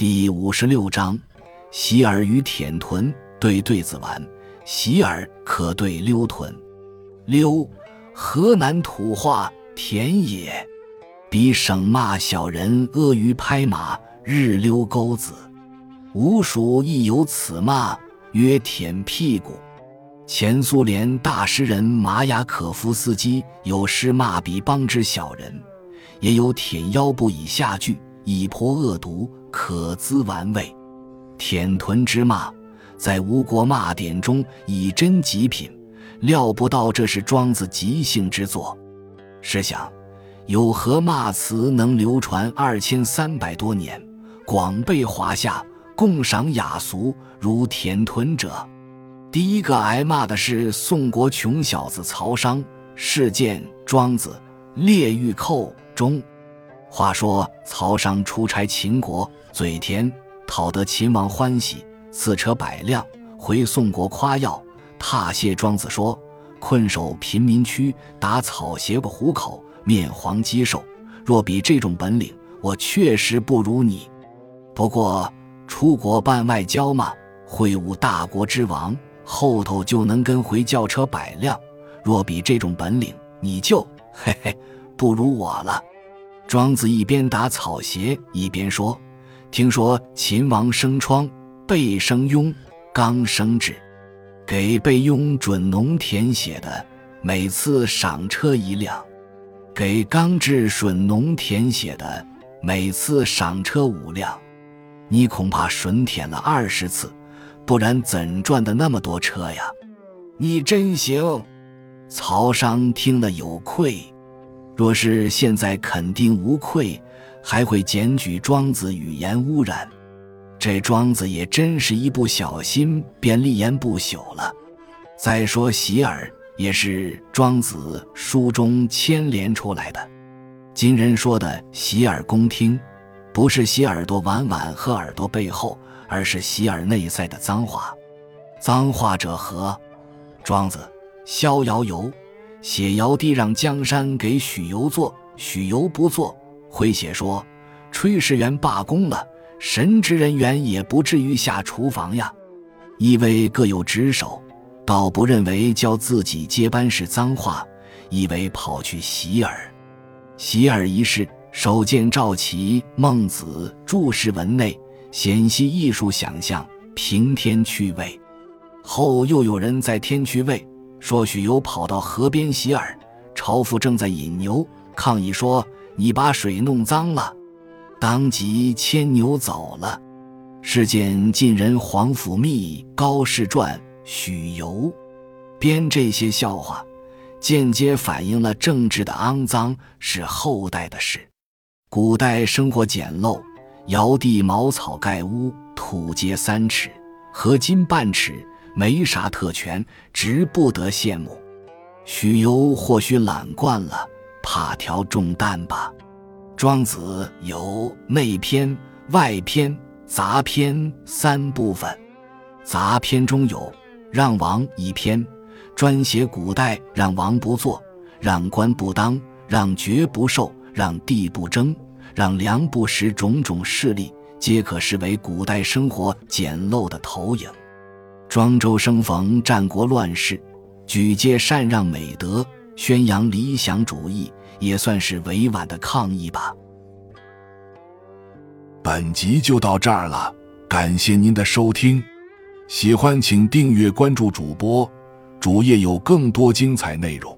第五十六章：洗耳与舔臀对对子丸，洗耳可对溜臀。溜，河南土话，田野。彼省骂小人阿谀拍马，日溜钩子。吴蜀亦有此骂，曰舔屁股。前苏联大诗人马雅可夫斯基有诗骂彼邦之小人，也有舔腰部以下句，以颇恶毒，可资玩味。舔臀之骂，在吴国骂典中以真极品，料不到这是庄子即兴之作。试想。有何骂词能流传二千三百多年，广被华夏共赏雅俗如舔臀者？第一个挨骂的是宋国穷小子曹商。事件《庄子·列御寇》中，话说曹商出差秦国，嘴甜，讨得秦王欢喜，赐车百辆，回宋国夸耀，踏谢庄子说：“困守贫民区，打草鞋不糊口。”面黄肌瘦，若比这种本领，我确实不如你。不过出国办外交嘛，会晤大国之王，后头就能跟回轿车百辆。若比这种本领，你就嘿嘿不如我了。庄子一边打草鞋一边说：“听说秦王生疮，背生痈，刚生治，给备庸准农田写的，每次赏车一辆。”给刚治吮农田写的，每次赏车五辆，你恐怕吮舔了二十次，不然怎赚的那么多车呀？你真行！曹商听了有愧，若是现在肯定无愧，还会检举庄子语言污染。这庄子也真是一不小心便立言不朽了。再说洗耳。也是庄子书中牵连出来的。今人说的洗耳恭听，不是洗耳朵碗碗和耳朵背后，而是洗耳内在的脏话。脏话者何？庄子《逍遥游》写尧帝让江山给许由做，许由不做，回写说炊事员罢工了，神职人员也不至于下厨房呀。意味各有职守。倒不认为教自己接班是脏话，以为跑去洗耳。洗耳一事，首见赵齐《孟子》注释文内，显析艺术想象，平天趣味。后又有人在天趣味说许由跑到河边洗耳，朝父正在引牛，抗议说：“你把水弄脏了。”当即牵牛走了。是见晋人皇甫谧《高士传》。许由编这些笑话，间接反映了政治的肮脏是后代的事。古代生活简陋，尧帝茅草盖屋，土阶三尺，合金半尺，没啥特权，直不得羡慕。许由或许懒惯了，怕挑重担吧。庄子有内篇、外篇、杂篇三部分，杂篇中有。让王一篇，专写古代让王不做、让官不当、让爵不受、让地不争、让粮不食种种事例，皆可视为古代生活简陋的投影。庄周生逢战国乱世，举荐禅让美德，宣扬理想主义，也算是委婉的抗议吧。本集就到这儿了，感谢您的收听。喜欢请订阅关注主播，主页有更多精彩内容。